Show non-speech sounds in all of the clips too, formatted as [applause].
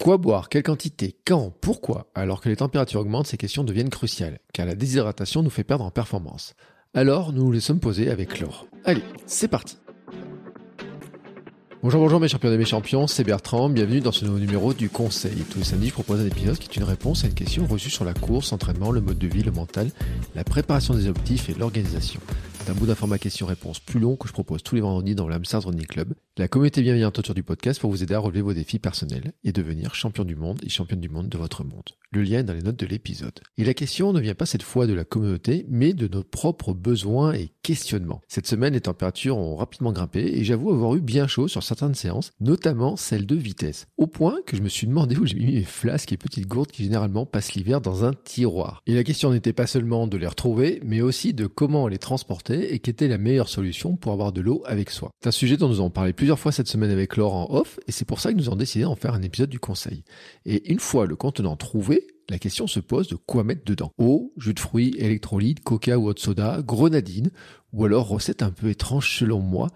Quoi boire, quelle quantité, quand, pourquoi? Alors que les températures augmentent, ces questions deviennent cruciales, car la déshydratation nous fait perdre en performance. Alors, nous les sommes posés avec Laure. Allez, c'est parti Bonjour, bonjour mes champions et mes champions, c'est Bertrand, bienvenue dans ce nouveau numéro du Conseil. Tous les samedis, je propose un épisode qui est une réponse à une question reçue sur la course, l'entraînement, le mode de vie, le mental, la préparation des objectifs et l'organisation. C'est un bout d'informat question-réponse plus long que je propose tous les vendredis dans l'Amsterdam Running Club, la communauté bienveillante autour du podcast pour vous aider à relever vos défis personnels et devenir champion du monde et championne du monde de votre monde. Le lien est dans les notes de l'épisode. Et la question ne vient pas cette fois de la communauté, mais de nos propres besoins et questionnements. Cette semaine, les températures ont rapidement grimpé et j'avoue avoir eu bien chaud sur certaines séances, notamment celle de vitesse. Au point que je me suis demandé où j'ai mis mes flasques et petites gourdes qui généralement passent l'hiver dans un tiroir. Et la question n'était pas seulement de les retrouver, mais aussi de comment les transporter et qu'était la meilleure solution pour avoir de l'eau avec soi. C'est un sujet dont nous avons parlé plusieurs fois cette semaine avec Laure en off et c'est pour ça que nous avons décidé d'en faire un épisode du conseil. Et une fois le contenant trouvé, la question se pose de quoi mettre dedans. Eau, jus de fruits, électrolytes, coca ou autre soda, grenadine, ou alors recette un peu étrange selon moi.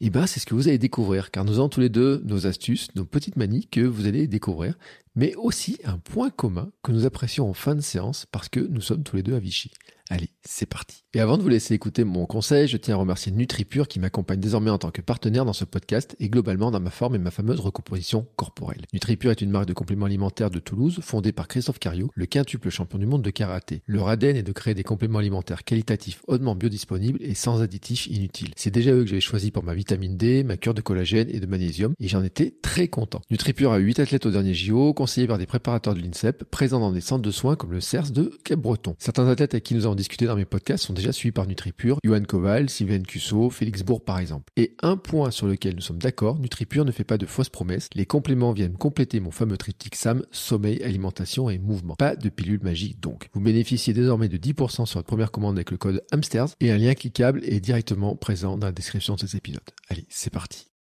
Et eh ben, c'est ce que vous allez découvrir, car nous avons tous les deux nos astuces, nos petites manies que vous allez découvrir, mais aussi un point commun que nous apprécions en fin de séance parce que nous sommes tous les deux à Vichy. Allez, c'est parti. Et avant de vous laisser écouter mon conseil, je tiens à remercier NutriPure qui m'accompagne désormais en tant que partenaire dans ce podcast et globalement dans ma forme et ma fameuse recomposition corporelle. NutriPure est une marque de compléments alimentaires de Toulouse fondée par Christophe Cario, le quintuple champion du monde de karaté. Leur ADN est de créer des compléments alimentaires qualitatifs, hautement biodisponibles et sans additifs inutiles. C'est déjà eux que j'avais choisi pour ma vitamine D, ma cure de collagène et de magnésium et j'en étais très content. NutriPure a 8 athlètes au dernier JO, conseillés par des préparateurs de l'INSEP, présents dans des centres de soins comme le CERS de Cap-Breton. Certains athlètes avec qui nous avons discuté dans mes podcasts sont déjà suivis par NutriPure, Johan Koval, Sylvain Cusso, Félix Bourg par exemple. Et un point sur lequel nous sommes d'accord, NutriPure ne fait pas de fausses promesses. Les compléments viennent compléter mon fameux triptyque SAM, sommeil, alimentation et mouvement. Pas de pilule magique donc. Vous bénéficiez désormais de 10% sur votre première commande avec le code Hamsters et un lien cliquable est directement présent dans la description de cet épisode. Allez, c'est parti.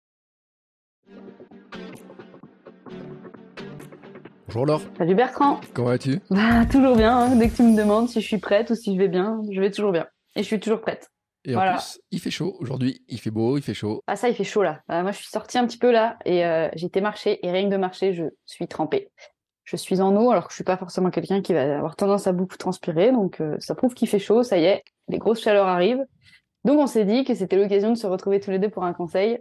Bonjour Laure. Salut Bertrand. Comment vas-tu? Bah toujours bien. Hein. Dès que tu me demandes si je suis prête ou si je vais bien, je vais toujours bien. Et je suis toujours prête. Et en plus, il fait chaud aujourd'hui. Il fait beau, il fait chaud. Ah ça, il fait chaud là. Euh, moi, je suis sortie un petit peu là et euh, été marcher et rien que de marcher, je suis trempée. Je suis en eau alors que je suis pas forcément quelqu'un qui va avoir tendance à beaucoup transpirer. Donc euh, ça prouve qu'il fait chaud. Ça y est, les grosses chaleurs arrivent. Donc on s'est dit que c'était l'occasion de se retrouver tous les deux pour un conseil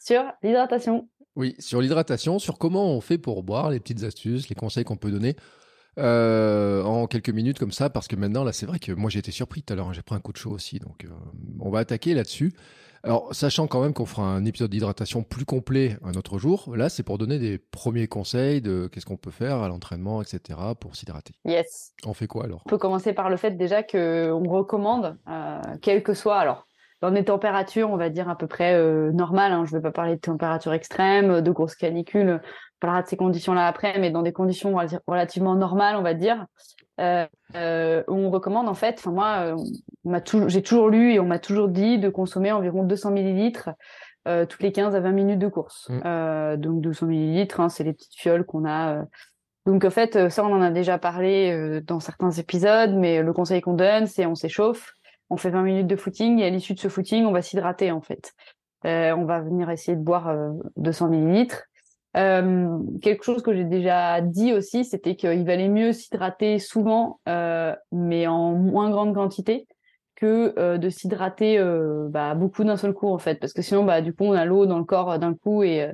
sur l'hydratation. Oui, sur l'hydratation, sur comment on fait pour boire, les petites astuces, les conseils qu'on peut donner euh, en quelques minutes comme ça, parce que maintenant, là, c'est vrai que moi, j'ai été surpris tout à l'heure, hein, j'ai pris un coup de chaud aussi, donc euh, on va attaquer là-dessus. Alors, sachant quand même qu'on fera un épisode d'hydratation plus complet un autre jour, là, c'est pour donner des premiers conseils de qu'est-ce qu'on peut faire à l'entraînement, etc., pour s'hydrater. Yes. On fait quoi alors? On peut commencer par le fait déjà qu'on recommande, euh, quel que soit, alors, dans des températures, on va dire à peu près euh, normales. Hein. Je ne vais pas parler de températures extrêmes, de grosses canicules. On parlera de ces conditions-là après, mais dans des conditions relativement normales, on va dire. Euh, euh, on recommande en fait, enfin moi, j'ai toujours lu et on m'a toujours dit de consommer environ 200 millilitres toutes les 15 à 20 minutes de course. Mmh. donc 200 millilitres, hein, c'est les petites fioles qu'on a. Donc en fait, ça on en a déjà parlé dans certains épisodes, mais le conseil qu'on donne, c'est on s'échauffe on fait 20 minutes de footing et à l'issue de ce footing, on va s'hydrater en fait. Euh, on va venir essayer de boire 200 euh, millilitres. Euh, quelque chose que j'ai déjà dit aussi, c'était qu'il valait mieux s'hydrater souvent, mais en moins grande quantité, que de s'hydrater bah, beaucoup d'un seul coup en fait, parce que sinon, bah, du coup, on a l'eau dans le corps d'un coup et,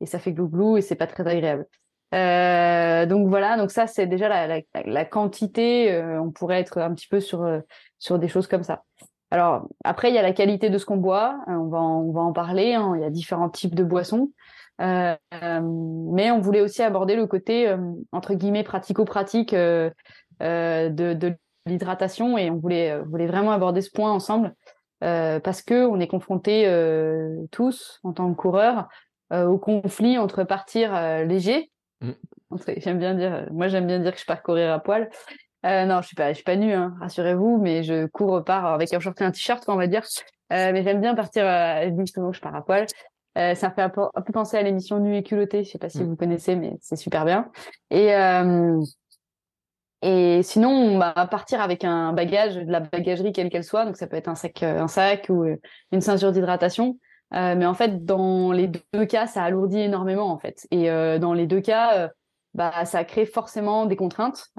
et ça fait glou-glou et c'est pas très agréable. Euh, donc voilà, donc ça c'est déjà la, la, la quantité. Euh, on pourrait être un petit peu sur euh, sur des choses comme ça. Alors après il y a la qualité de ce qu'on boit. on va en, on va en parler. Hein. il y a différents types de boissons, mais on voulait aussi aborder le côté entre guillemets pratico-pratique de, de l'hydratation et on voulait voulait vraiment aborder ce point ensemble parce que on est confrontés tous en tant que coureurs au conflit entre partir léger Mm. J'aime bien dire, moi j'aime bien dire que je pars courir à poil. Euh, non, je suis pas, je suis pas nue, hein, rassurez-vous, mais je cours par avec un short et un t-shirt, on va dire. Euh, mais j'aime bien partir euh, justement, je pars à poil. Euh, ça me fait un peu, un peu, penser à l'émission Nuit et culotté. Je sais pas si mm. vous connaissez, mais c'est super bien. Et euh, et sinon, on va partir avec un bagage, de la bagagerie quelle qu'elle soit. Donc ça peut être un sac, un sac ou une ceinture d'hydratation. Mais en fait, dans les deux cas, ça alourdit énormément en fait. Et dans les deux cas, bah, ça crée forcément des contraintes.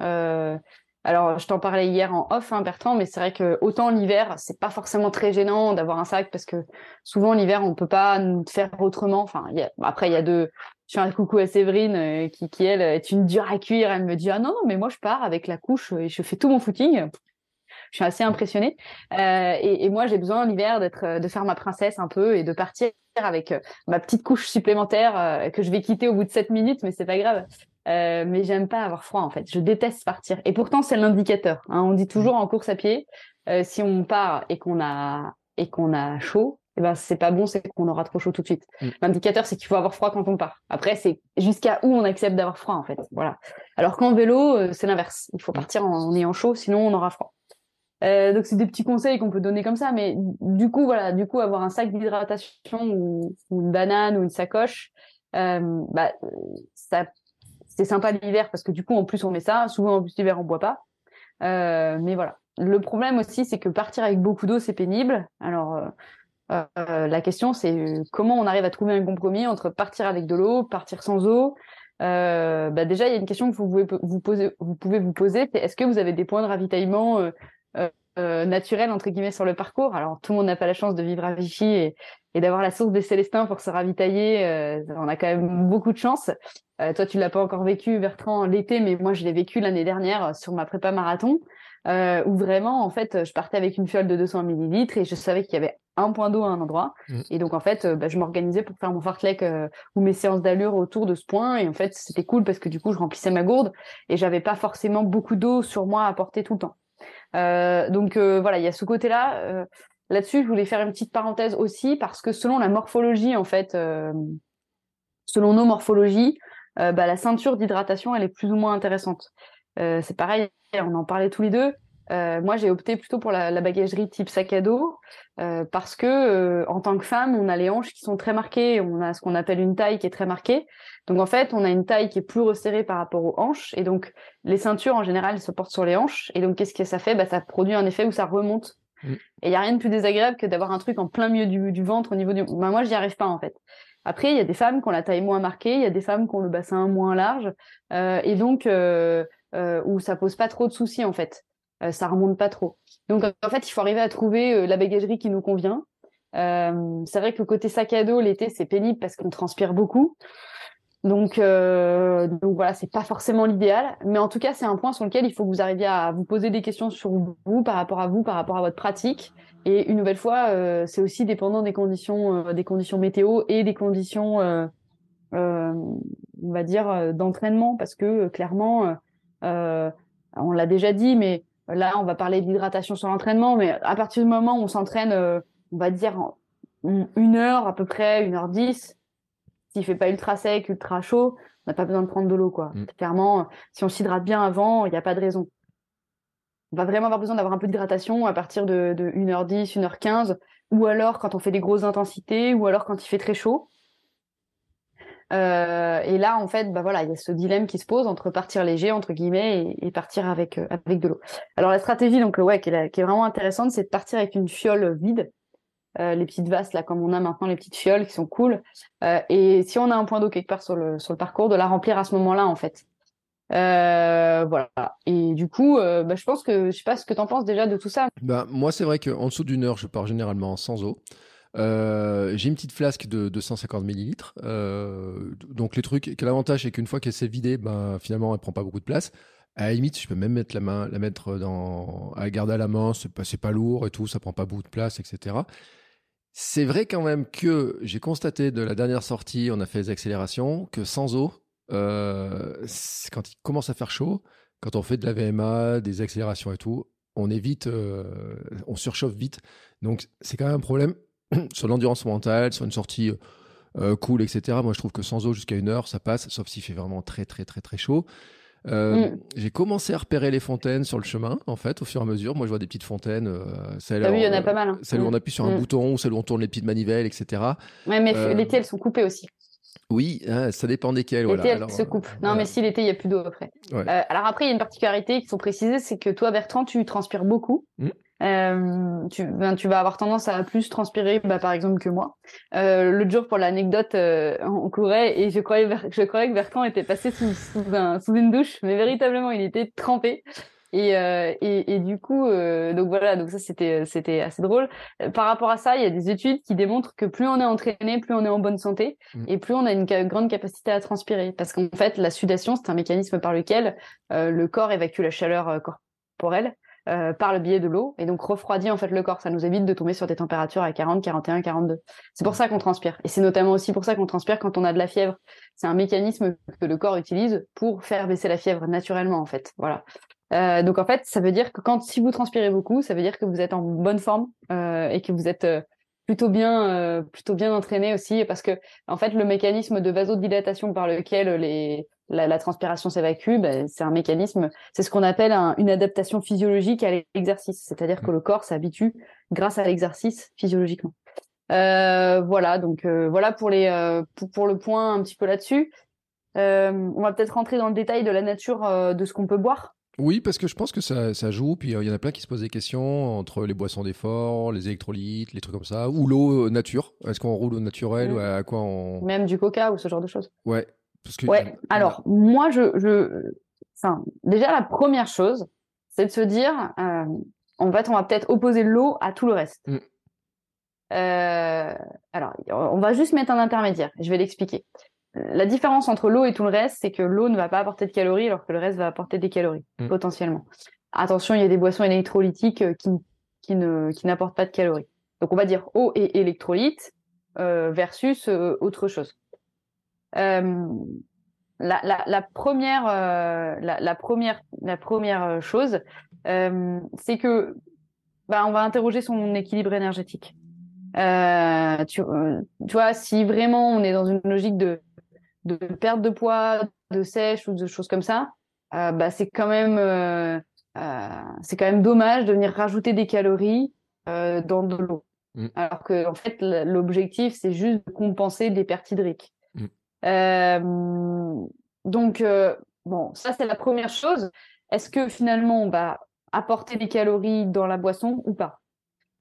Alors, je t'en parlais hier en off, hein, Bertrand, mais c'est vrai que autant l'hiver, c'est pas forcément très gênant d'avoir un sac parce que souvent l'hiver, on peut pas faire autrement. Enfin, après, il y a deux, je fais un coucou à Séverine euh, qui, elle, est une dure à cuire. Elle me dit Ah non, mais moi, je pars avec la couche et je fais tout mon footing. Je suis assez impressionnée. Euh, et, moi, j'ai besoin l'hiver d'être, euh, de faire ma princesse un peu et de partir avec ma petite couche supplémentaire que je vais quitter au bout de 7 minutes, mais c'est pas grave. Euh, mais j'aime pas avoir froid en fait. Je déteste partir. Et pourtant, c'est l'indicateur. Hein. On dit toujours en course à pied, euh, si on part et qu'on a et qu'on a chaud, eh ben c'est pas bon, c'est qu'on aura trop chaud tout de suite. Mm. L'indicateur, c'est qu'il faut avoir froid quand on part. Après, c'est jusqu'à où on accepte d'avoir froid en fait. Voilà. Alors qu'en vélo, euh, c'est l'inverse. Il faut partir en, ayant chaud, sinon on aura froid. Donc c'est des petits conseils qu'on peut donner comme ça, mais du coup voilà, du coup avoir un sac d'hydratation ou, une banane ou une sacoche, bah ça c'est sympa l'hiver parce que du coup en plus on met ça. Souvent en plus l'hiver on boit pas, euh, mais voilà. Le problème aussi c'est que partir avec beaucoup d'eau c'est pénible. Alors euh, la question, c'est euh, comment on arrive à trouver un compromis entre partir avec de l'eau, partir sans eau? Euh, bah déjà, il y a une question que vous pouvez vous poser, vous pouvez vous poser, c'est est-ce que vous avez des points de ravitaillement euh, naturels entre guillemets sur le parcours? Alors tout le monde n'a pas la chance de vivre à Vichy et, et d'avoir la source des Célestins pour se ravitailler. on a quand même beaucoup de chance. Toi, tu l'as pas encore vécu, Bertrand, l'été, mais moi, je l'ai vécu l'année dernière sur ma prépa marathon. Euh, où vraiment, en fait, je partais avec une fiole de 200 millilitres et je savais qu'il y avait un point d'eau à un endroit. Mm. Et donc, en fait, euh, bah, je m'organisais pour faire mon fartlek euh, ou mes séances d'allure autour de ce point. Et en fait, c'était cool parce que du coup, je remplissais ma gourde et j'avais pas forcément beaucoup d'eau sur moi à porter tout le temps. Euh, donc, voilà, il y a ce côté-là. Là-dessus, je voulais faire une petite parenthèse aussi parce que selon la morphologie, en fait, selon nos morphologies, bah, la ceinture d'hydratation, elle est plus ou moins intéressante. c'est pareil, on en parlait tous les deux. Euh, moi, j'ai opté plutôt pour la, la, bagagerie type sac à dos euh, parce que euh, en tant que femme, on a les hanches qui sont très marquées, on a ce qu'on appelle une taille qui est très marquée. Donc en fait, on a une taille qui est plus resserrée par rapport aux hanches et donc les ceintures en général elles se portent sur les hanches et donc qu'est-ce que ça fait? Bah, ça produit un effet où ça remonte. Mm. Et il y a rien de plus désagréable que d'avoir un truc en plein milieu du, du ventre au niveau du. Bah, moi, j'y arrive pas en fait. Après, il y a des femmes qui ont la taille moins marquée, il y a des femmes qui ont le bassin moins large et donc où ça pose pas trop de soucis en fait. Euh, ça remonte pas trop. Donc en fait, il faut arriver à trouver euh, la bagagerie qui nous convient. Euh, c'est vrai que côté sac à dos, l'été, c'est pénible parce qu'on transpire beaucoup. Donc, euh, donc voilà, c'est pas forcément l'idéal, mais en tout cas, c'est un point sur lequel il faut que vous arriviez à vous poser des questions sur vous, par rapport à vous, par rapport à votre pratique. Et une nouvelle fois, euh, c'est aussi dépendant des conditions, des conditions météo et des conditions, on va dire, d'entraînement, parce que clairement, on l'a déjà dit, mais Là, on va parler d'hydratation sur l'entraînement, mais à partir du moment où on s'entraîne, euh, on va dire une heure à peu près, une heure dix, s'il fait pas ultra sec, ultra chaud, on n'a pas besoin de prendre de l'eau, quoi. Mm. Clairement, si on s'hydrate bien avant, il n'y a pas de raison. On va vraiment avoir besoin d'avoir un peu d'hydratation à partir de, de 1h10, 1h15, ou alors quand on fait des grosses intensités, ou alors quand il fait très chaud. Euh, et là, en fait, bah voilà, il y a ce dilemme qui se pose entre partir léger entre guillemets et, partir avec euh, avec de l'eau. Alors la stratégie, donc ouais, qui est, qui est vraiment intéressante, c'est de partir avec une fiole vide, euh, les petites vasses là, comme on a maintenant les petites fioles qui sont cool. Euh, et si on a un point d'eau quelque part sur le sur le parcours, de la remplir à ce moment-là, en fait. Euh, voilà. Et du coup, bah, je pense que je sais pas ce que tu en penses déjà de tout ça. Bah, moi, c'est vrai qu'en dessous d'une heure, je pars généralement sans eau. J'ai une petite flasque de 250 millilitres. Donc les trucs, l'avantage c'est qu'une fois qu'elle s'est vidée, ben, finalement elle prend pas beaucoup de place. À la limite, je peux même mettre la main, la mettre dans, à garder à la main, c'est pas, pas lourd et tout, ça prend pas beaucoup de place, etc. C'est vrai quand même que j'ai constaté de la dernière sortie, on a fait des accélérations, que sans eau, euh, quand il commence à faire chaud, quand on fait de la VMA, des accélérations et tout, on est vite, euh, on surchauffe vite. Donc c'est quand même un problème. [clears throat] sur l'endurance mentale, sur une sortie euh, cool, etc. Moi, je trouve que sans eau jusqu'à une heure, ça passe, sauf s'il fait vraiment très, très, très, très chaud. Euh, mm. J'ai commencé à repérer les fontaines sur le chemin, en fait, au fur et à mesure. Moi, je vois des petites fontaines. Euh, celles, ah oui, il y en a pas mal. Hein. Celles où on mm. appuie sur un mm. bouton, celles où on tourne les petites manivelles, etc. Ouais, mais l'été, elles sont coupées aussi. Oui, hein, ça dépend desquelles. L'été, elles se coupent. non, mais si l'été, il n'y a plus d'eau après. alors après, il y a une particularité qui sont précisées, c'est que toi, Bertrand, tu transpires beaucoup. Euh, tu, ben, tu vas avoir tendance à plus transpirer, bah, par exemple, que moi. Euh, L'autre jour, pour l'anecdote, euh, on courait et je croyais, je croyais que Bertrand était passé sous, sous, un, sous une douche, mais véritablement, il était trempé. Et, euh, et, et, du coup, euh, donc voilà, donc ça c'était c'était assez drôle. Par rapport à ça, il y a des études qui démontrent que plus on est entraîné, plus on est en bonne santé, mmh. et plus on a une grande capacité à transpirer. Parce qu'en fait, la sudation, c'est un mécanisme par lequel euh, le corps évacue la chaleur corporelle. Euh, par le biais de l'eau et donc refroidit en fait le corps. Ça nous évite de tomber sur des températures à 40, 41, 42. C'est pour ça qu'on transpire. Et c'est notamment aussi pour ça qu'on transpire quand on a de la fièvre. C'est un mécanisme que le corps utilise pour faire baisser la fièvre naturellement en fait. Voilà. Euh, donc en fait, ça veut dire que quand si vous transpirez beaucoup, ça veut dire que vous êtes en bonne forme euh, et que vous êtes plutôt bien plutôt bien entraîné aussi parce que en fait le mécanisme de vasodilatation par lequel les la, la transpiration s'évacue, ben, c'est un mécanisme, c'est ce qu'on appelle un, une adaptation physiologique à l'exercice, c'est-à-dire que le corps s'habitue grâce à l'exercice physiologiquement. voilà, donc voilà pour les pour, pour, le point un petit peu là-dessus. on va peut-être rentrer dans le détail de la nature de ce qu'on peut boire. Oui, parce que je pense que ça, ça joue. Puis euh, il y en a plein qui se posent des questions entre les boissons d'effort, les électrolytes, les trucs comme ça, ou l'eau euh, nature. Est-ce qu'on roule au naturel ou à quoi on. Même du coca ou ce genre de choses. Ouais. Parce que, ouais. Alors, moi, je. je... Enfin, déjà, la première chose, c'est de se dire euh, en fait, on va peut-être opposer l'eau à tout le reste. Mm. Euh, alors, on va juste mettre un intermédiaire. Je vais l'expliquer. La différence entre l'eau et tout le reste, c'est que l'eau ne va pas apporter de calories alors que le reste va apporter des calories, mm. potentiellement. Attention, il y a des boissons électrolytiques euh, qui, qui ne qui n'apportent pas de calories. Donc on va dire eau et électrolytes euh, versus euh, autre chose. Euh, la, la, la, première, euh, la, la, première, la première chose, c'est que bah, on va interroger son équilibre énergétique. tu, tu vois, si vraiment on est dans une logique de de perte de poids, de sèche ou de choses comme ça, euh, bah, c'est quand même euh, euh, c'est quand même dommage de venir rajouter des calories dans de l'eau. Mm. Alors que en fait l'objectif c'est juste de compenser des pertes hydriques. Mm. donc bon ça c'est la première chose. Est-ce que finalement on va apporter des calories dans la boisson ou pas?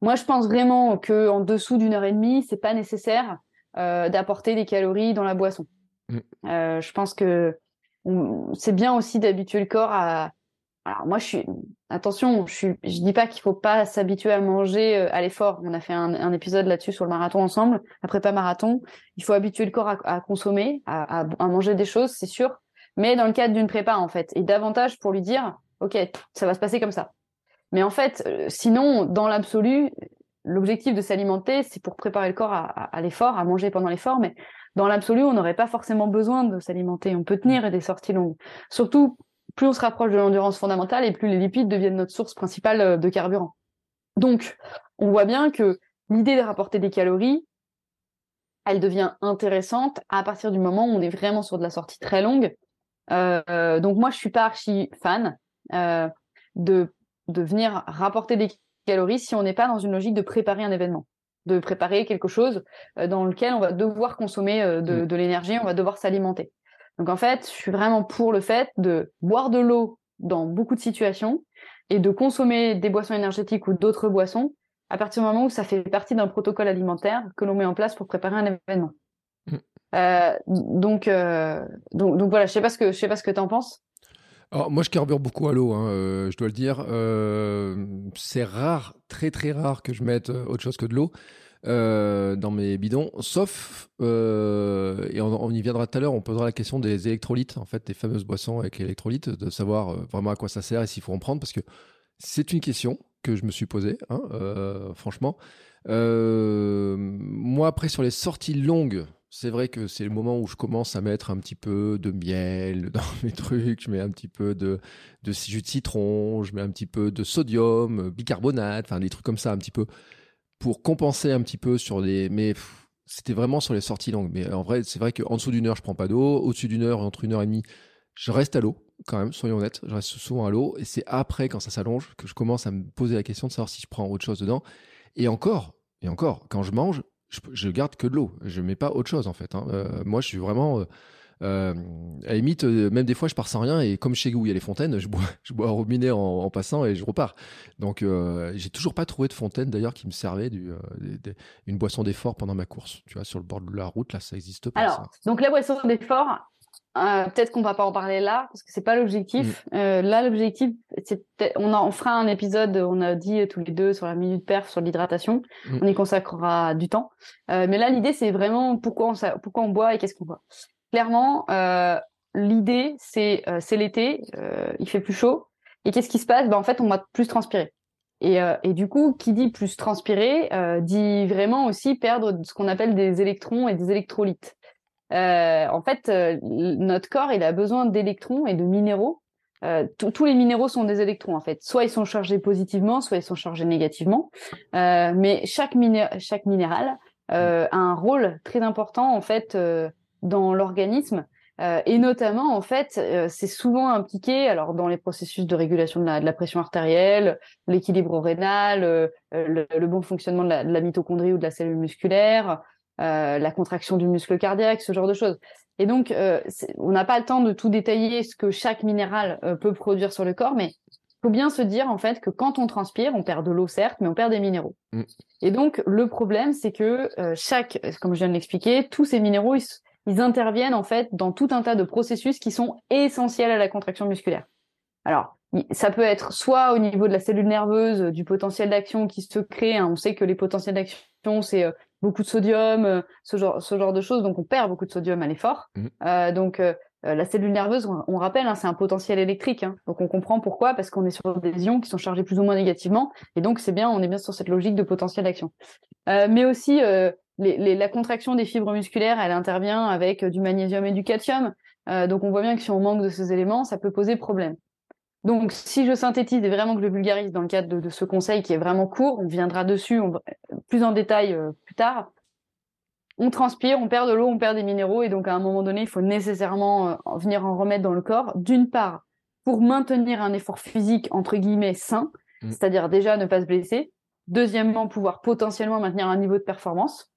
Moi je pense vraiment que en dessous d'une heure et demie c'est pas nécessaire d'apporter des calories dans la boisson. Mm. Euh, je pense que c'est bien aussi d'habituer le corps à. Alors moi, je suis attention, je je dis pas qu'il faut pas s'habituer à manger euh, à l'effort. On a fait un, un épisode là-dessus sur le marathon ensemble, après pas marathon. Il faut habituer le corps à, consommer, à, à, manger des choses, c'est sûr, mais dans le cadre d'une prépa en fait, et davantage pour lui dire, ok, ça va se passer comme ça. Mais en fait, euh, sinon, dans l'absolu, l'objectif de s'alimenter, c'est pour préparer le corps à, à l'effort, à manger pendant l'effort, mais dans l'absolu, on n'aurait pas forcément besoin de s'alimenter. On peut tenir des sorties longues. Surtout, plus on se rapproche de l'endurance fondamentale et plus les lipides deviennent notre source principale euh, de carburant. Donc, on voit bien que l'idée de rapporter des calories, elle devient intéressante à partir du moment où on est vraiment sur de la sortie très longue. Euh, donc moi, je suis pas archi fan euh, de de venir rapporter des calories si on n'est pas dans une logique de préparer un événement de préparer quelque chose dans lequel on va devoir consommer mm. de, l'énergie, on va devoir s'alimenter. Donc en fait, je suis vraiment pour le fait de boire de l'eau dans beaucoup de situations et de consommer des boissons énergétiques ou d'autres boissons à partir du moment où ça fait partie d'un protocole alimentaire que l'on met en place pour préparer un événement. Mm. Euh, donc, donc, donc voilà, je sais pas ce que je sais pas ce que t'en penses. Alors, moi, je carbure beaucoup à l'eau, hein, je dois le dire. c'est rare, très très rare que je mette autre chose que de l'eau. Euh, dans mes bidons, sauf, euh, et on, y viendra tout à l'heure, on posera la question des électrolytes, en fait, des fameuses boissons avec électrolytes, de savoir euh, vraiment à quoi ça sert et s'il faut en prendre, parce que c'est une question que je me suis posée, hein, franchement. moi, après, sur les sorties longues, c'est vrai que c'est le moment où je commence à mettre un petit peu de miel [laughs] dans mes trucs, je mets un petit peu de, de jus de citron, je mets un petit peu de sodium, bicarbonate, enfin des trucs comme ça, un petit peu pour compenser un petit peu sur les. Mais c'était vraiment sur les sorties longues. Mais en vrai, c'est vrai qu'en dessous d'une heure, je prends pas d'eau. Au-dessus d'une heure, entre une heure et demie, je reste à l'eau, quand même, soyons honnêtes. Je reste souvent à l'eau. Et c'est après, quand ça s'allonge, que je commence à me poser la question de savoir si je prends autre chose dedans. Et encore, et encore, quand je mange, je, garde que de l'eau. Je mets pas autre chose, en fait. Hein. Euh, moi, je suis vraiment. Euh, euh, à la limite, euh, même des fois, je pars sans rien et comme chez vous, il y a les fontaines, je bois, [laughs] je bois un robinet en, passant et je repars. Donc, euh, j'ai toujours pas trouvé de fontaine d'ailleurs qui me servait du, une boisson d'effort pendant ma course. Tu vois, sur le bord de la route, là, ça existe pas. Alors, donc la boisson d'effort, peut-être qu'on va pas en parler là parce que c'est pas l'objectif. Mm. là, l'objectif, c'est on, on fera un épisode. On a dit tous les deux sur la minute perf sur l'hydratation. Mm. On y consacrera du temps. mais là, l'idée, c'est vraiment pourquoi on, pourquoi on boit et qu'est-ce qu'on boit clairement, euh, l'idée, c'est euh, l'été, euh, il fait plus chaud. Et qu'est-ce qui se passe? Ben, En fait, on va plus transpirer. Et, du coup, qui dit plus transpirer, dit vraiment aussi perdre ce qu'on appelle des électrons et des électrolytes. en fait, notre corps, il a besoin d'électrons et de minéraux. tous les minéraux sont des électrons, en fait. Soit ils sont chargés positivement, soit ils sont chargés négativement. mais chaque, chaque minéral a un rôle très important, en fait, dans l'organisme. Euh, et notamment, en fait, euh, c'est souvent impliqué alors dans les processus de régulation de la, de la pression artérielle, l'équilibre rénal, euh, le, le, bon fonctionnement de la, de la, mitochondrie ou de la cellule musculaire, la contraction du muscle cardiaque, ce genre de choses. Et donc, on n'a pas le temps de tout détailler ce que chaque minéral peut produire sur le corps, mais il faut bien se dire en fait que quand on transpire, on perd de l'eau certes, mais on perd des minéraux. Mm. Et donc, le problème, c'est que chaque, comme je viens de l'expliquer, tous ces minéraux, ils, ils interviennent en fait dans tout un tas de processus qui sont essentiels à la contraction musculaire. Alors, ça peut être soit au niveau de la cellule nerveuse, du potentiel d'action qui se crée. Hein. On sait que les potentiels d'action, c'est euh, beaucoup de sodium, euh, ce genre, ce genre de choses. Donc, on perd beaucoup de sodium à l'effort. Mmh. Euh, donc, la cellule nerveuse, on, rappelle, hein, c'est un potentiel électrique. Hein. Donc, on comprend pourquoi, parce qu'on est sur des ions qui sont chargés plus ou moins négativement. Et donc, c'est bien, on est bien sur cette logique de potentiel d'action. mais aussi, la contraction des fibres musculaires, elle intervient avec euh, du magnésium et du calcium. Euh, donc on voit bien que si on manque de ces éléments, ça peut poser problème. Donc si je synthétise et vraiment que je vulgarise dans le cadre de, ce conseil qui est vraiment court, on viendra dessus plus en détail euh, plus tard. On transpire, on perd de l'eau, on perd des minéraux et donc à un moment donné, il faut nécessairement venir en remettre dans le corps. D'une part, pour maintenir un effort physique entre guillemets sain, mmh. c'est-à-dire déjà ne pas se blesser. Deuxièmement, pouvoir potentiellement maintenir un niveau de performance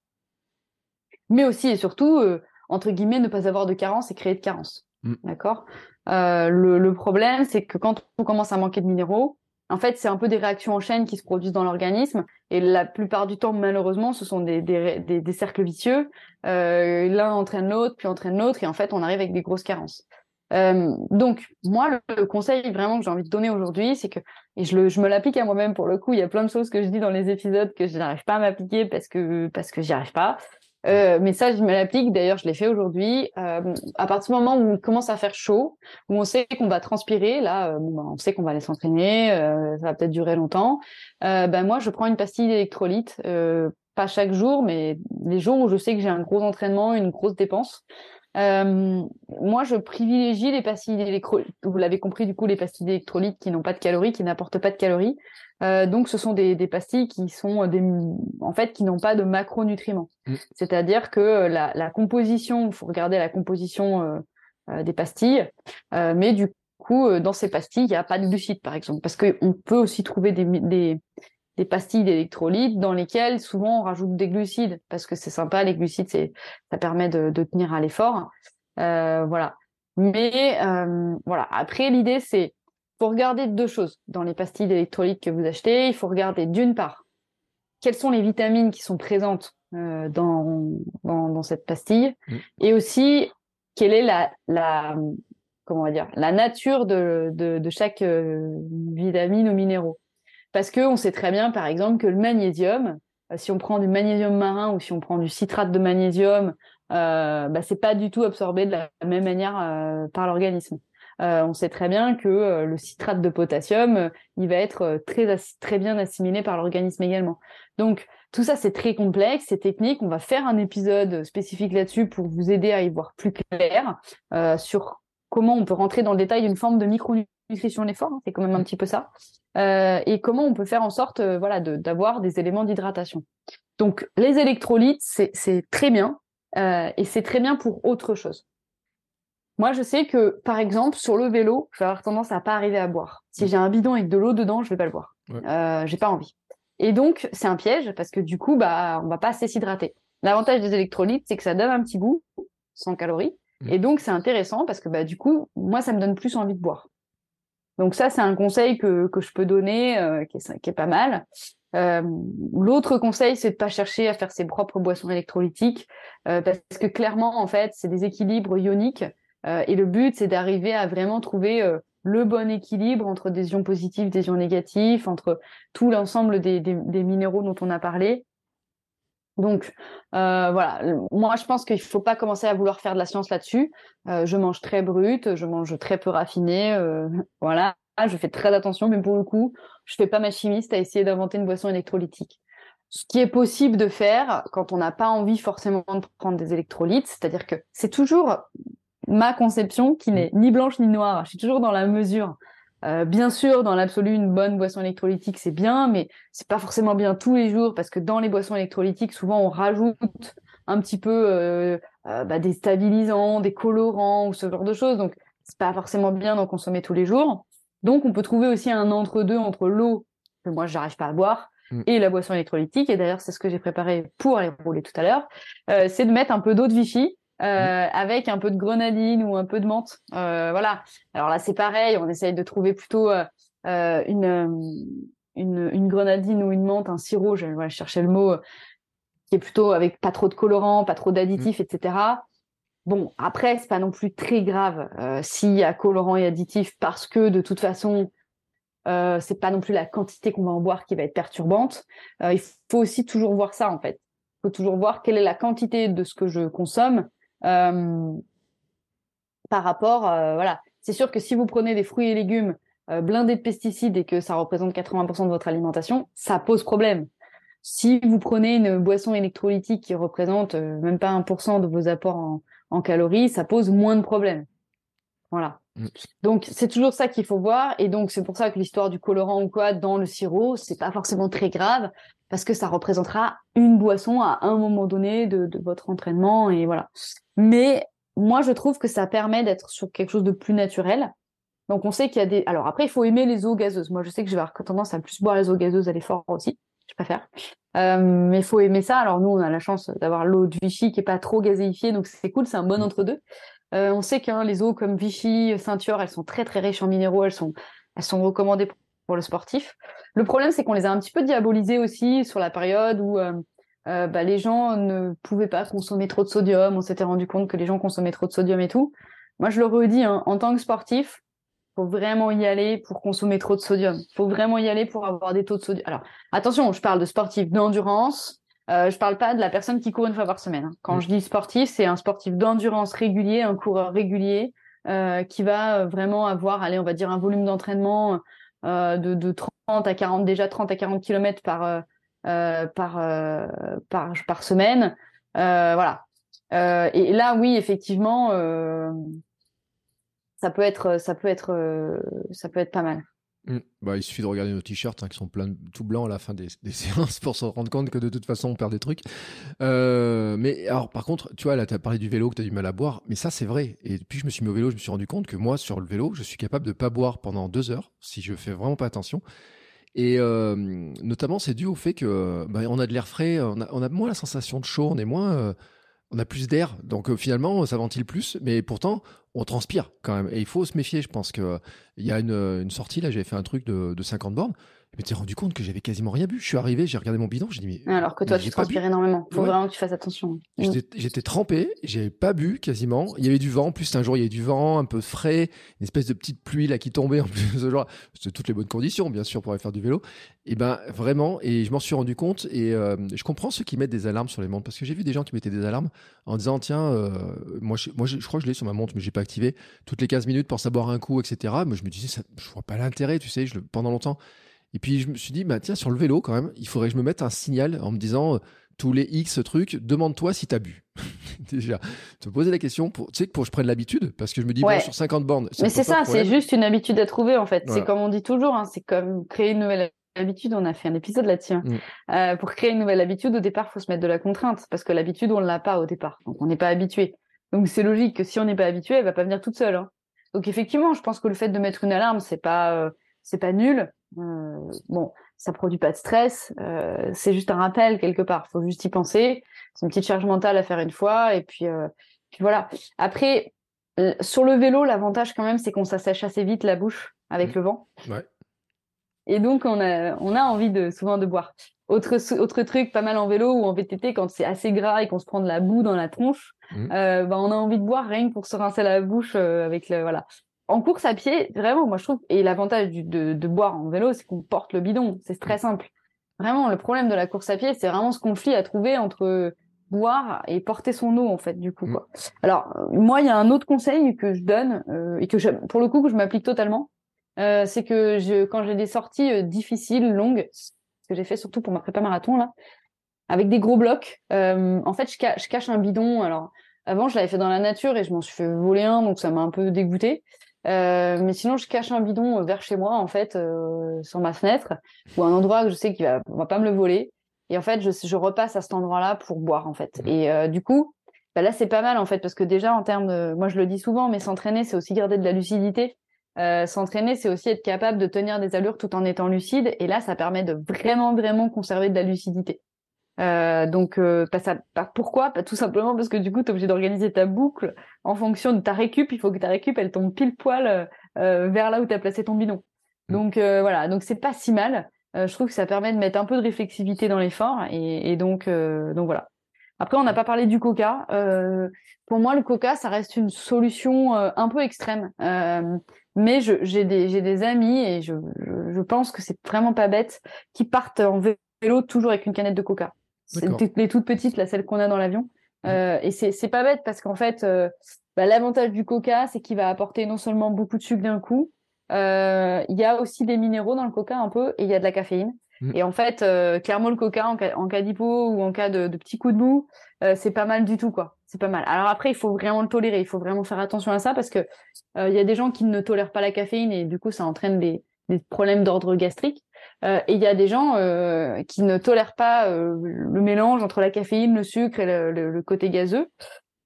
mais aussi et surtout, euh, entre guillemets, ne pas avoir de carence et créer de carence. Mm. D'accord? Euh, le, problème, c'est que quand on commence à manquer de minéraux, en fait, c'est un peu des réactions en chaîne qui se produisent dans l'organisme. Et la plupart du temps, malheureusement, ce sont des, des, des, cercles vicieux. Euh, L'un entraîne l'autre, puis entraîne l'autre. Et en fait, on arrive avec des grosses carences. Euh, donc, moi, le, conseil vraiment que j'ai envie de donner aujourd'hui, c'est que, et je, le, je me l'applique à moi-même pour le coup, il y a plein de choses que je dis dans les épisodes que je n'arrive pas à m'appliquer parce que, parce que j'y arrive pas. Euh, mais ça, je me l'applique. D'ailleurs, je l'ai fait aujourd'hui. Euh, à partir du moment où on commence à faire chaud, où on sait qu'on va transpirer, là, euh, bah, on sait qu'on va aller s'entraîner, euh, ça va peut-être durer longtemps. Euh, ben moi, je prends une pastille d'électrolyte, pas chaque jour, mais les jours où je sais que j'ai un gros entraînement, une grosse dépense. moi, je privilégie les pastilles d'électrolyte. Vous l'avez compris, du coup, les pastilles d'électrolyte qui n'ont pas de calories, qui n'apportent pas de calories. Euh, donc, ce sont des, des, pastilles qui sont des, en fait, qui n'ont pas de macronutriments. Mm. C'est-à-dire que la, la composition, il faut regarder la composition euh, euh des pastilles, euh, mais du coup, euh, dans ces pastilles, il n'y a pas de glucides, par exemple, parce qu'on peut aussi trouver des, des, des pastilles d'électrolytes dans lesquelles souvent on rajoute des glucides, parce que c'est sympa, les glucides, c'est, ça permet de, de tenir à l'effort. voilà. Mais voilà. Après, l'idée, c'est faut regarder deux choses dans les pastilles d'électrolytes que vous achetez. Il faut regarder d'une part quelles sont les vitamines qui sont présentes euh, dans, dans, cette pastille mm. et aussi quelle est la, la comment on va dire la nature de, de, de chaque euh, vitamine ou minéraux. Parce que on sait très bien, par exemple, que le magnésium, euh, si on prend du magnésium marin ou si on prend du citrate de magnésium, euh, bah, c'est pas du tout absorbé de la même manière par l'organisme. Euh, on sait très bien que euh, le citrate de potassium, euh, il va être très, bien assimilé par l'organisme également. Donc, tout ça, c'est très complexe, c'est technique. On va faire un épisode spécifique là-dessus pour vous aider à y voir plus clair sur comment on peut rentrer dans le détail d'une forme de micronutrition de l'effort. Hein, c'est quand même un petit peu ça. et comment on peut faire en sorte voilà, d'avoir des éléments d'hydratation. Donc, les électrolytes, c'est très bien. et c'est très bien pour autre chose. Moi, je sais que, par exemple, sur le vélo, je vais avoir tendance à pas arriver à boire. Si j'ai un bidon avec de l'eau dedans, je vais pas le boire. Euh, j'ai pas envie. Et donc, c'est un piège parce que du coup, bah, on va pas assez s'hydrater. L'avantage des électrolytes, c'est que ça donne un petit goût, sans calories, Mmh. Et donc, c'est intéressant parce que bah, du coup, moi, ça me donne plus envie de boire. Donc ça, c'est un conseil que, que je peux donner, euh, qui, est, qui, est, pas mal. Euh, L'autre conseil, c'est de pas chercher à faire ses propres boissons électrolytiques, euh, parce que clairement, en fait, c'est des équilibres ioniques, euh, et le but, c'est d'arriver à vraiment trouver euh, le bon équilibre entre des ions positifs, des ions négatifs, entre tout l'ensemble des, minéraux dont on a parlé. Donc euh, voilà, moi je pense qu'il faut pas commencer à vouloir faire de la science là-dessus. Euh, je mange très brut, je mange très peu raffiné, voilà, je fais très attention, mais pour le coup, je fais pas ma chimiste à essayer d'inventer une boisson électrolytique. Ce qui est possible de faire quand on n'a pas envie forcément de prendre des électrolytes, c'est-à-dire que c'est toujours ma conception qui n'est ni blanche ni noire. Je suis toujours dans la mesure. Euh, bien sûr, dans l'absolu, une bonne boisson électrolytique, c'est bien, mais c'est pas forcément bien tous les jours parce que dans les boissons électrolytiques, souvent, on rajoute un petit peu euh, euh, bah, des stabilisants, des colorants ou ce genre de choses. Donc, c'est pas forcément bien d'en consommer tous les jours. Donc, on peut trouver aussi un entre-deux entre l'eau, que moi, j'arrive pas à boire, mm. et la boisson électrolytique. Et d'ailleurs, c'est ce que j'ai préparé pour aller rouler tout à l'heure. C'est de mettre un peu d'eau de Vichy euh, avec un peu de grenadine ou un peu de menthe. Euh, voilà. Alors là, c'est pareil, on essaye de trouver plutôt euh, une, une, une grenadine ou une menthe, un sirop, je chercher le mot, qui est plutôt avec pas trop de colorants, pas trop d'additifs, mmh. etc. Bon, après, c'est pas non plus très grave s'il y a colorants et additifs parce que de toute façon, euh, c'est pas non plus la quantité qu'on va en boire qui va être perturbante. il faut aussi toujours voir ça en fait. Il faut toujours voir quelle est la quantité de ce que je consomme par rapport, euh, voilà, c'est sûr que si vous prenez des fruits et légumes euh, blindés de pesticides et que ça représente 80% de votre alimentation, ça pose problème. Si vous prenez une boisson électrolytique qui représente même pas 1% de vos apports en, en, calories, ça pose moins de problèmes. Voilà. Mm. Donc c'est toujours ça qu'il faut voir et donc c'est pour ça que l'histoire du colorant ou quoi dans le sirop, c'est pas forcément très grave parce que ça représentera une boisson à un moment donné de, de votre entraînement et voilà. Mais moi, je trouve que ça permet d'être sur quelque chose de plus naturel. Donc, on sait qu'il y a des. Alors, après, il faut aimer les eaux gazeuses. Moi, je sais que je vais avoir tendance à plus boire les eaux gazeuses à l'effort aussi. Je préfère. Euh, mais il faut aimer ça. Alors, nous, on a la chance d'avoir l'eau de Vichy qui est pas trop gazéifiée. Donc, c'est cool. C'est un bon mmh. entre-deux. Euh, on sait que hein, les eaux comme Vichy, Ceinture, elles sont très, très riches en minéraux. Elles sont, elles sont recommandées pour le sportif. Le problème, c'est qu'on les a un petit peu diabolisées aussi sur la période où euh, euh, bah, les gens ne pouvaient pas consommer trop de sodium. On s'était rendu compte que les gens consommaient trop de sodium et tout. Moi, je le redis, hein, en tant que sportif, faut vraiment y aller pour consommer trop de sodium. Faut vraiment y aller pour avoir des taux de sodium. Alors, attention, je parle de sportif d'endurance. Euh, je parle pas de la personne qui court une fois par semaine. Hein. Quand mm. je dis sportif, c'est un sportif d'endurance régulier, un coureur régulier euh, qui va vraiment avoir, allez, on va dire un volume d'entraînement de, de 30 à 40, déjà 30 à 40 km par euh, euh, par, euh, par, par semaine. Euh, voilà. et là, oui, effectivement, ça peut être, ça peut être, ça peut être pas mal. Mmh. Bah, il suffit de regarder nos t-shirts hein, qui sont plein tout blancs à la fin [laughs] des, séances pour se rendre compte que de toute façon on perd des trucs. Euh, mais alors par contre, tu vois, là tu as parlé du vélo que tu as du mal à boire, mais ça c'est vrai. Et depuis je me suis mis au vélo, je me suis rendu compte que moi sur le vélo, je suis capable de pas boire pendant deux heures si je fais vraiment pas attention. Et euh, notamment, c'est dû au fait que bah, on a de l'air frais, on a, on a, moins la sensation de chaud, on est moins, euh, on a plus d'air, donc euh, finalement, ça ventile plus, mais pourtant, on transpire quand même. Et il faut se méfier. Je pense que il y a une, une sortie là, j'avais fait un truc de, de 50 bornes. Je m'étais rendu compte que j'avais quasiment rien bu. Je suis arrivé, j'ai regardé mon bidon, j'ai dit mais alors que toi tu transpires énormément. Faut vraiment que tu fasses attention. J'étais trempé, j'avais pas bu quasiment. Il y avait du vent. En plus, un jour il y avait du vent, un peu frais, une espèce de petite pluie là qui tombait. En plus, [laughs] ce c'était toutes les bonnes conditions bien sûr pour aller faire du vélo. Et ben vraiment, et je m'en suis rendu compte. Et euh, je comprends ceux qui mettent des alarmes sur les montres parce que j'ai vu des gens qui mettaient des alarmes en disant tiens, euh, moi, je, moi je, crois que je l'ai sur ma montre, mais j'ai pas activé toutes les 15 minutes pour savoir un coup, etc. Mais je me disais ça, je vois pas l'intérêt, tu sais. Je, pendant longtemps et puis je me suis dit, bah tiens, sur le vélo quand même, il faudrait que je me mette un signal en me disant euh, tous les X trucs, demande-toi si t'as bu. [laughs] Déjà, te poser la question, pour, tu sais, pour que je prenne l'habitude, parce que je me dis, bon, sur 50 bornes. Mais c'est ça, c'est juste une habitude à trouver en fait. C'est comme on dit toujours, hein, c'est comme créer une nouvelle habitude. On a fait un épisode là-dessus. Hein. Mm. Euh, pour créer une nouvelle habitude, au départ, il faut se mettre de la contrainte, parce que l'habitude, on ne l'a pas au départ. Donc on n'est pas habitué. Donc c'est logique que si on n'est pas habitué, elle va pas venir toute seule. Hein. Donc effectivement, je pense que le fait de mettre une alarme, c'est pas, euh, c'est pas nul. Euh, bon, ça produit pas de stress, euh, c'est juste un rappel quelque part. Faut juste y penser. C'est une petite charge mentale à faire une fois, et puis euh, puis voilà. Après, sur le vélo, l'avantage quand même, c'est qu'on s'assèche assez vite la bouche avec mmh. le vent. Ouais. Et donc, on a, on a envie de, souvent de boire. Autre, autre truc, pas mal en vélo ou en VTT, quand c'est assez gras et qu'on se prend de la boue dans la tronche, mmh. euh, bah, on a envie de boire rien que pour se rincer la bouche euh, avec le, voilà. En course à pied, vraiment, moi je trouve, et l'avantage de, de boire en vélo, c'est qu'on porte le bidon. C'est très simple. Vraiment, le problème de la course à pied, c'est vraiment ce conflit à trouver entre boire et porter son eau en fait du coup. Quoi. Alors moi, il y a un autre conseil que je donne euh, et que je, pour le coup que je m'applique totalement. Euh, c'est que je, quand j'ai des sorties euh, difficiles, longues, ce que j'ai fait surtout pour ma prépa marathon là, avec des gros blocs, euh, en fait, je, je, cache un bidon. Alors, avant, je l'avais fait dans la nature et je m'en suis fait voler un, donc ça m'a un peu dégoûté. Mais sinon, je cache un bidon vers chez moi, en fait, sur ma fenêtre, ou un endroit que je sais qu'il va, va pas me le voler. Et en fait, je, je repasse à cet endroit-là pour boire, en fait. Mmh. Et du coup, bah là, c'est pas mal, en fait, parce que déjà, en termes de... Moi, je le dis souvent, mais s'entraîner, c'est aussi garder de la lucidité. Euh, s'entraîner, c'est aussi être capable de tenir des allures tout en étant lucide. Et là, ça permet de vraiment, vraiment conserver de la lucidité. Euh, donc, euh, ça, pourquoi Tout simplement parce que du coup, tu es obligé d'organiser ta boucle en fonction de ta récup. Il faut que ta récup, elle tombe pile poil vers là où tu as placé ton bidon. Mmh. Donc voilà, donc c'est pas si mal. je trouve que ça permet de mettre un peu de réflexivité dans l'effort. Et, et, donc, donc voilà. Après, on n'a pas parlé du coca. pour moi, le coca, ça reste une solution un peu extrême. Mais j'ai des, des, amis et je, je, je pense que c'est vraiment pas bête qui partent en vélo toujours avec une canette de coca. Les toutes petites, là, celles qu'on a dans l'avion. Euh, et c'est pas bête parce qu'en fait, euh, bah, l'avantage du coca, c'est qu'il va apporter non seulement beaucoup de sucre d'un coup, euh, il y a aussi des minéraux dans le coca un peu et il y a de la caféine. Mm. Et en fait, euh, clairement, le coca en cas, en cas d'hypo ou en cas de, de petits coups de mou, euh, c'est pas mal du tout, quoi. C'est pas mal. Alors après, il faut vraiment le tolérer. Il faut vraiment faire attention à ça parce que euh, il y a des gens qui ne tolèrent pas la caféine et du coup, ça entraîne des, des problèmes d'ordre gastrique. Et il y a des gens qui ne tolèrent pas le mélange entre la caféine, le sucre et le, côté gazeux.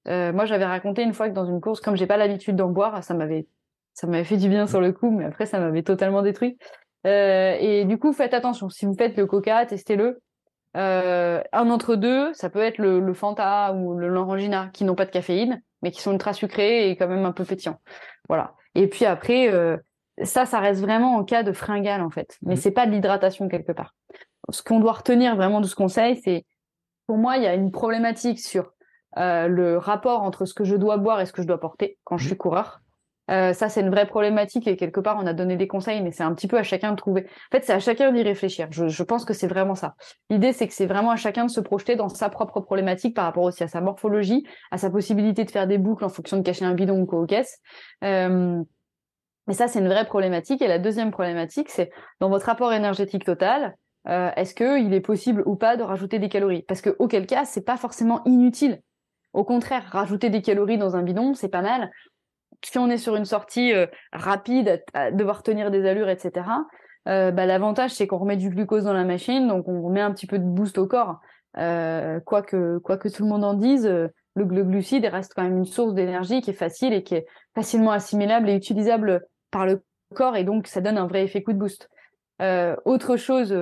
moi, j'avais raconté une fois que dans une course, comme j'ai pas l'habitude d'en boire, ça m'avait ça m'avait fait du bien sur le coup, mais après, ça m'avait totalement détruit. Euh, et du coup, faites attention. Si vous faites le Coca, testez-le. Euh, un entre deux, ça peut être le, Fanta ou le Lorangina qui n'ont pas de caféine, mais qui sont ultra sucrés et quand même un peu pétillants. Voilà. Et puis après, euh, ça, ça reste vraiment en cas de fringale en fait, mais mmh. c'est pas de l'hydratation quelque part. Ce qu'on doit retenir vraiment de ce conseil, c'est pour moi, il y a une problématique sur le rapport entre ce que je dois boire et ce que je dois porter quand je mmh. suis coureur. Euh, ça, c'est une vraie problématique et quelque part, on a donné des conseils, mais c'est un petit peu à chacun de trouver. En fait, c'est à chacun d'y réfléchir. Je, je, pense que c'est vraiment ça. L'idée, c'est que c'est vraiment à chacun de se projeter dans sa propre problématique par rapport aussi à sa morphologie, à sa possibilité de faire des boucles en fonction de cacher un bidon ou quoi aux caisses. Euh, et ça, c'est une vraie problématique. Et la deuxième problématique, c'est dans votre rapport énergétique total, euh, est-ce qu'il est possible ou pas de rajouter des calories? Parce que auquel cas, c'est pas forcément inutile. Au contraire, rajouter des calories dans un bidon, c'est pas mal si on est sur une sortie euh, rapide, à, devoir tenir des allures, etc., euh, bah, l'avantage c'est qu'on remet du glucose dans la machine, donc on remet un petit peu de boost au corps. Quoi, que, quoi que tout le monde en dise, le glucide reste quand même une source d'énergie qui est facile et qui est facilement assimilable et utilisable par le corps, et donc ça donne un vrai effet coup de boost. autre chose,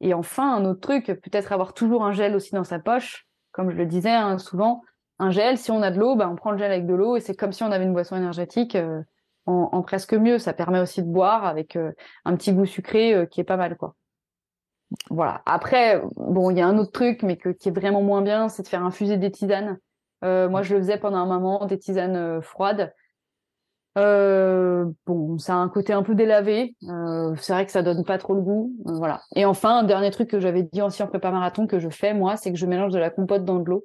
et enfin un autre truc, peut-être avoir toujours un gel aussi dans sa poche, comme je le disais hein, souvent, un gel, si on a de l'eau, bah, on prend le gel avec de l'eau et c'est comme si on avait une boisson énergétique euh, en, presque mieux. Ça permet aussi de boire avec euh, un petit goût sucré euh, qui est pas mal, quoi. Voilà. Après, bon, il y a un autre truc, mais qui est vraiment moins bien, c'est de faire infuser des tisanes. moi, je le faisais pendant un moment, des tisanes froides. Bon, ça a un côté un peu délavé. c'est vrai que ça donne pas trop le goût. voilà. Et enfin, un dernier truc que j'avais dit aussi en prépa marathon que je fais, moi, c'est que je mélange de la compote dans de l'eau.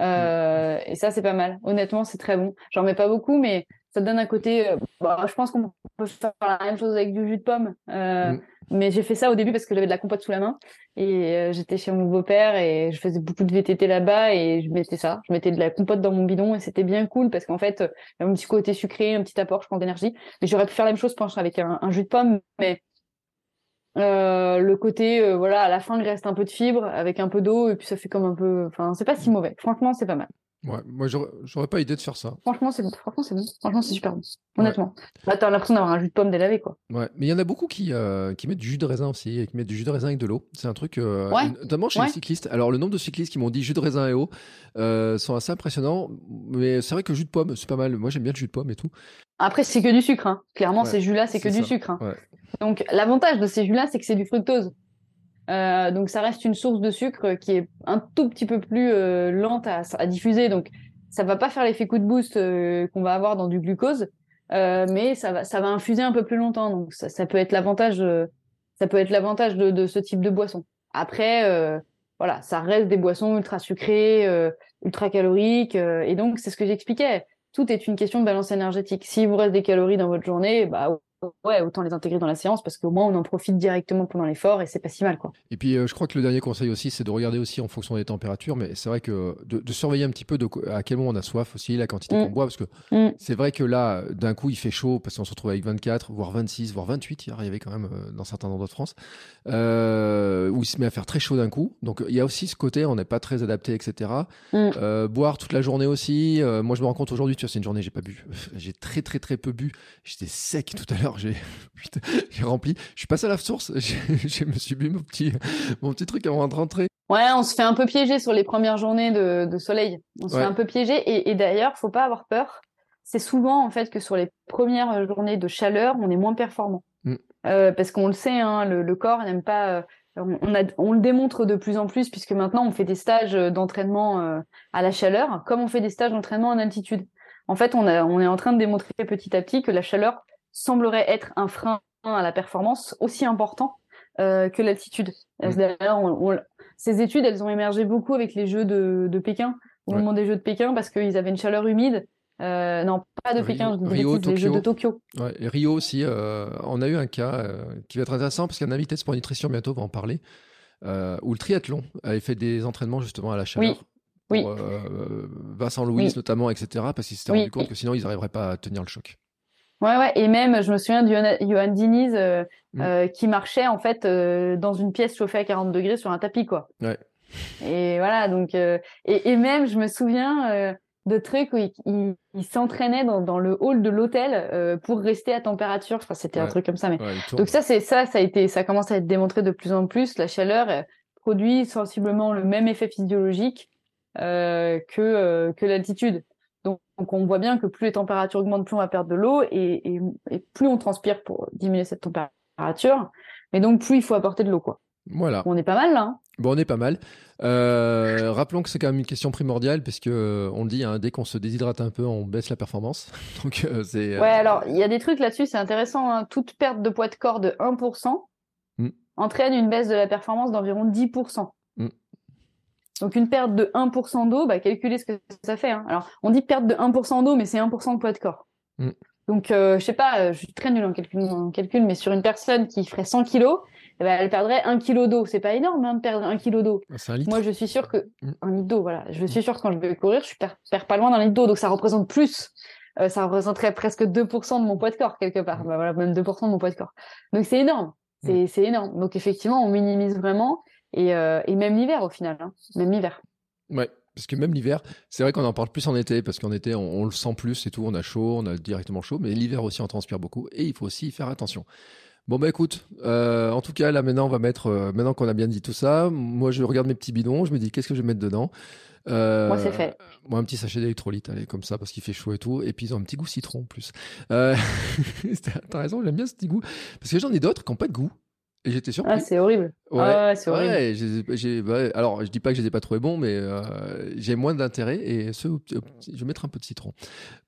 Euh, et ça, c'est pas mal. Honnêtement, c'est très bon. J'en mets pas beaucoup, mais ça donne un côté. Euh, bah, je pense qu'on peut faire la même chose avec du jus de pomme. Euh, mm. Mais j'ai fait ça au début parce que j'avais de la compote sous la main. Et euh, j'étais chez mon beau-père et je faisais beaucoup de VTT là-bas et je mettais ça. Je mettais de la compote dans mon bidon et c'était bien cool parce qu'en fait, il y a un petit côté sucré, un petit apport, je pense, d'énergie. Mais j'aurais pu faire la même chose, pense, avec un, jus de pomme. Mais euh, le côté, euh, voilà, à la fin, il reste un peu de fibre avec un peu d'eau et puis ça fait comme un peu. Enfin, c'est pas si mauvais. Franchement, c'est pas mal. Ouais, moi, j'aurais pas idée de faire ça. Franchement, c'est bon. Franchement, c'est bon. Franchement, c'est super bon. Honnêtement. Ouais. t'as l'impression d'avoir un jus de pomme délavé, quoi. Ouais, mais il y en a beaucoup qui, euh, qui mettent du jus de raisin aussi, et qui mettent du jus de raisin avec de l'eau. C'est un truc, euh, notamment chez les cyclistes. Alors, le nombre de cyclistes qui m'ont dit jus de raisin et eau euh, sont assez impressionnants. Mais c'est vrai que jus de pomme, c'est pas mal. Moi, j'aime bien le jus de pomme et tout. Après, c'est que du sucre. Hein. Clairement, ces jus-là, c'est que du sucre. Hein. Donc, l'avantage de ces jus-là, c'est que c'est du fructose. Euh, donc ça reste une source de sucre qui est un tout petit peu plus euh, lente à, à, diffuser. Donc ça va pas faire l'effet coup de boost euh, qu'on va avoir dans du glucose, euh, mais ça va ça va infuser un peu plus longtemps. Donc ça, ça peut être l'avantage ça peut être l'avantage de, de, ce type de boisson. Après voilà, ça reste des boissons ultra sucrées, ultra caloriques, et donc c'est ce que j'expliquais. Tout est une question de balance énergétique. Si vous reste des calories dans votre journée, bah ouais, autant les intégrer dans la séance parce qu'au moins on en profite directement pendant l'effort et c'est pas si mal quoi. Et puis euh, je crois que le dernier conseil aussi, c'est de regarder aussi en fonction des températures, mais c'est vrai que de, surveiller un petit peu de, à quel moment on a soif aussi, la quantité qu'on mm. boit, parce que mm. c'est vrai que là, d'un coup, il fait chaud parce qu'on se retrouve avec 24, voire 26, voire 28, il arrivait quand même euh, dans certains endroits de France, euh, où il se met à faire très chaud d'un coup. Donc il y a aussi ce côté, on n'est pas très adapté, etc. Mm. Boire toute la journée aussi. moi, je me rends compte aujourd'hui, tu vois, c'est une journée, j'ai pas bu, j'ai très très très peu bu. J'étais sec tout à l'heure [laughs] j'ai rempli. Je suis passé à la source. [laughs] Je me suis bu mon petit, mon petit truc avant de rentrer. Ouais, on se fait un peu piéger sur les premières journées de, de soleil. On se fait un peu piéger. Et, et d'ailleurs, faut pas avoir peur. C'est souvent en fait que sur les premières journées de chaleur, on est moins performant. Mm. Euh, parce qu'on le sait, hein, le, le, corps n'aime pas. Euh, on, a, on, le démontre de plus en plus puisque maintenant on fait des stages d'entraînement euh, à la chaleur, comme on fait des stages d'entraînement en altitude. En fait, on, a, on est en train de démontrer petit à petit que la chaleur semblerait être un frein à la performance aussi important euh, que l'altitude. Mm. Ces études, elles ont émergé beaucoup avec les Jeux de, de Pékin, au moment des Jeux de Pékin, parce qu'ils avaient une chaleur humide. Euh, non, pas de Pékin, Rio, les Jeux de Tokyo. Ouais, et Rio aussi, euh, on a eu un cas qui va être intéressant, parce qu'un invité de Sport Nutrition bientôt va en parler, où le triathlon avait fait des entraînements justement à la chaleur. Oui. Pour, oui. Vincent Louis notamment, etc., parce qu'ils s'étaient rendu compte que sinon ils n'arriveraient pas à tenir le choc. Ouais, ouais. Et même, je me souviens de Johan Diniz euh, mm. euh, qui marchait en fait euh, dans une pièce chauffée à 40 degrés sur un tapis, quoi. Ouais. Et voilà, donc et, et, même, je me souviens de trucs où il, il, s'entraînait dans, dans, le hall de l'hôtel pour rester à température. Enfin, c'était un truc comme ça. Mais donc ça, c'est ça, ça a été, ça commence à être démontré de plus en plus. La chaleur produit sensiblement le même effet physiologique que que l'altitude. Donc, on voit bien que plus les températures augmentent, plus on va perdre de l'eau et, plus on transpire pour diminuer cette température. Mais donc plus il faut apporter de l'eau, quoi. Voilà. on est pas mal là. Hein? bon, on est pas mal. Euh, rappelons que c'est quand même une question primordiale parce que euh, on le dit, hein, dès qu'on se déshydrate un peu, on baisse la performance. [laughs] Donc euh, c'est. Ouais, alors il y a des trucs là-dessus, c'est intéressant. Hein. Toute perte de poids de corps de 1% hmm. entraîne une baisse de la performance d'environ 10%. Donc une perte de 1% d'eau, bah, calculez ce que ça fait. Hein. Alors on dit perte de 1% d'eau, mais c'est 1% de poids de corps. Mm. Donc euh, je sais pas, euh, je suis très nulle en calcul, en calcul, mais sur une personne qui ferait 100 kilos, eh ben, elle perdrait 1 kilo d'eau. C'est pas énorme hein, de perdre 1 kilo d'eau. Ah, Moi je suis sûr que mm. un litre d'eau, voilà. Je suis sûr que quand je vais courir, je perds, perds pas loin d'un litre d'eau, donc ça représente plus. Euh, ça représenterait presque 2% de mon poids de corps quelque part. Mm. Bah, voilà, même 2% de mon poids de corps. Donc c'est énorme. C'est énorme. Donc effectivement, on minimise vraiment. Euh, et, même l'hiver au final, hein. même l'hiver. Ouais, parce que même l'hiver, c'est vrai qu'on en parle plus en été, parce qu'en été, on, le sent plus et tout, on a chaud, on a directement chaud, mais l'hiver aussi, on transpire beaucoup, et il faut aussi faire attention. Bon bah écoute, euh, en tout cas là maintenant on va mettre, euh, maintenant qu'on a bien dit tout ça, moi je regarde mes petits bidons, je me dis qu'est-ce que je vais mettre dedans? moi c'est fait. Moi un petit sachet d'électrolyte, allez comme ça parce qu'il fait chaud et tout, et puis ils ont un petit goût citron en plus. [laughs] T'as raison, j'aime bien ce petit goût, parce que j'en ai d'autres qui n'ont pas de goût. Et j'étais surpris. Ah, c'est horrible. Ouais, ah, c'est horrible. Ouais, bah, alors, je dis pas que je les ai pas trouvés bons, mais euh, j'ai moins d'intérêt et ce, je vais mettre un peu de citron.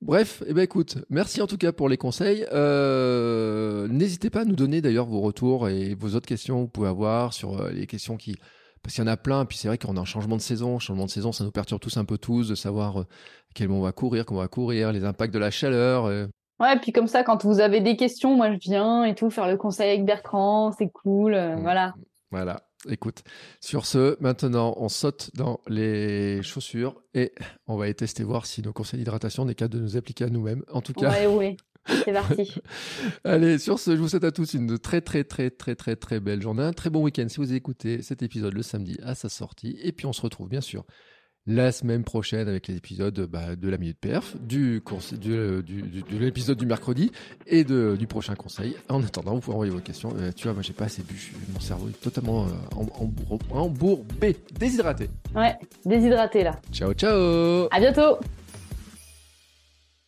Bref, eh ben, écoute, merci en tout cas pour les conseils. Euh, n'hésitez pas à nous donner d'ailleurs vos retours et vos autres questions que vous pouvez avoir sur euh, les questions qui. Parce qu'il y en a plein, puis c'est vrai qu'on a un changement de saison. Changement de saison, ça nous perturbe tous un peu tous de savoir à quel moment on va courir, comment on va courir, les impacts de la chaleur. Ouais, puis comme ça, quand vous avez des questions, moi je viens et tout, faire le conseil avec Bertrand, c'est cool, euh, mmh. voilà. Voilà. Écoute, sur ce, maintenant, on saute dans les chaussures et on va aller tester voir si nos conseils d'hydratation n'est qu'à de nous appliquer à nous-mêmes. En tout cas. Ouais, oui. C'est parti. [laughs] Allez, sur ce, je vous souhaite à tous une très, très, très, très, très, très belle journée. Un très bon week-end si vous écoutez cet épisode le samedi à sa sortie. Et puis, on se retrouve bien sûr la semaine prochaine avec les épisodes bah, de la minute perf, du, du, du, de l'épisode du mercredi et de, du prochain conseil. En attendant, vous pouvez envoyer vos questions. Euh, tu vois, moi j'ai pas assez bu, mon cerveau est totalement euh, embourbé, déshydraté. Ouais, déshydraté là. Ciao, ciao. À bientôt.